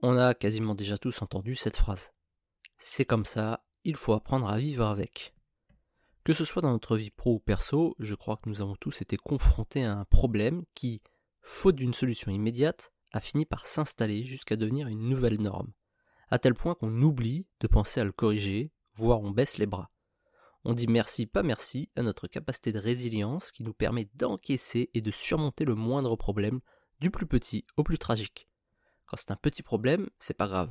On a quasiment déjà tous entendu cette phrase. C'est comme ça, il faut apprendre à vivre avec. Que ce soit dans notre vie pro ou perso, je crois que nous avons tous été confrontés à un problème qui, faute d'une solution immédiate, a fini par s'installer jusqu'à devenir une nouvelle norme, à tel point qu'on oublie de penser à le corriger, voire on baisse les bras. On dit merci, pas merci à notre capacité de résilience qui nous permet d'encaisser et de surmonter le moindre problème, du plus petit au plus tragique. Quand c'est un petit problème, c'est pas grave.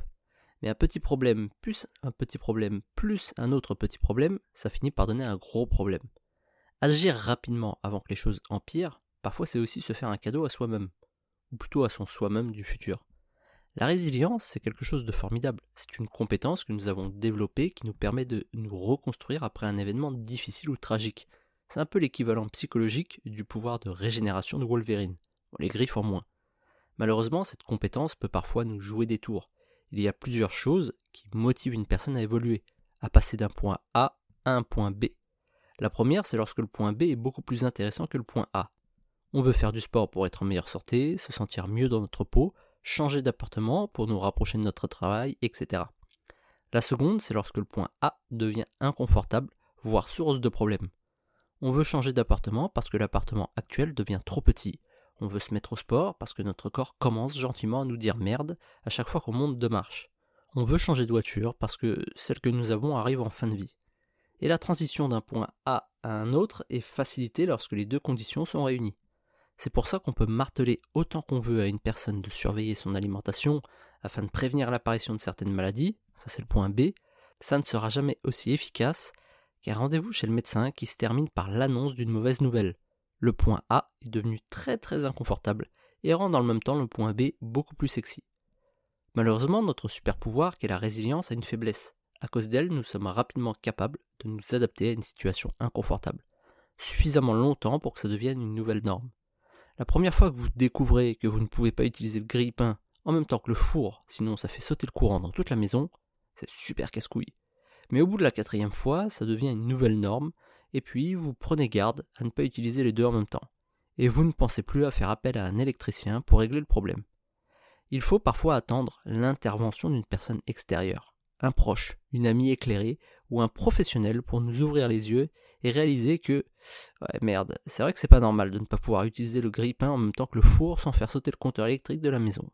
Mais un petit problème plus un petit problème plus un autre petit problème, ça finit par donner un gros problème. Agir rapidement avant que les choses empirent, parfois c'est aussi se faire un cadeau à soi-même, ou plutôt à son soi-même du futur. La résilience, c'est quelque chose de formidable. C'est une compétence que nous avons développée qui nous permet de nous reconstruire après un événement difficile ou tragique. C'est un peu l'équivalent psychologique du pouvoir de régénération de Wolverine. les griffes en moins. Malheureusement, cette compétence peut parfois nous jouer des tours. Il y a plusieurs choses qui motivent une personne à évoluer, à passer d'un point A à un point B. La première, c'est lorsque le point B est beaucoup plus intéressant que le point A. On veut faire du sport pour être en meilleure santé, se sentir mieux dans notre peau, changer d'appartement pour nous rapprocher de notre travail, etc. La seconde, c'est lorsque le point A devient inconfortable, voire source de problèmes. On veut changer d'appartement parce que l'appartement actuel devient trop petit, on veut se mettre au sport parce que notre corps commence gentiment à nous dire merde à chaque fois qu'on monte de marche. On veut changer de voiture parce que celle que nous avons arrive en fin de vie. Et la transition d'un point A à un autre est facilitée lorsque les deux conditions sont réunies. C'est pour ça qu'on peut marteler autant qu'on veut à une personne de surveiller son alimentation afin de prévenir l'apparition de certaines maladies, ça c'est le point B, ça ne sera jamais aussi efficace qu'un rendez-vous chez le médecin qui se termine par l'annonce d'une mauvaise nouvelle le point A est devenu très très inconfortable et rend dans le même temps le point B beaucoup plus sexy. Malheureusement, notre super pouvoir, qui est la résilience, a une faiblesse. À cause d'elle, nous sommes rapidement capables de nous adapter à une situation inconfortable, suffisamment longtemps pour que ça devienne une nouvelle norme. La première fois que vous découvrez que vous ne pouvez pas utiliser le grille-pain en même temps que le four, sinon ça fait sauter le courant dans toute la maison, c'est super casse-couille. Mais au bout de la quatrième fois, ça devient une nouvelle norme, et puis vous prenez garde à ne pas utiliser les deux en même temps, et vous ne pensez plus à faire appel à un électricien pour régler le problème. Il faut parfois attendre l'intervention d'une personne extérieure, un proche, une amie éclairée ou un professionnel pour nous ouvrir les yeux et réaliser que ouais, merde, c'est vrai que c'est pas normal de ne pas pouvoir utiliser le grille-pain en même temps que le four sans faire sauter le compteur électrique de la maison.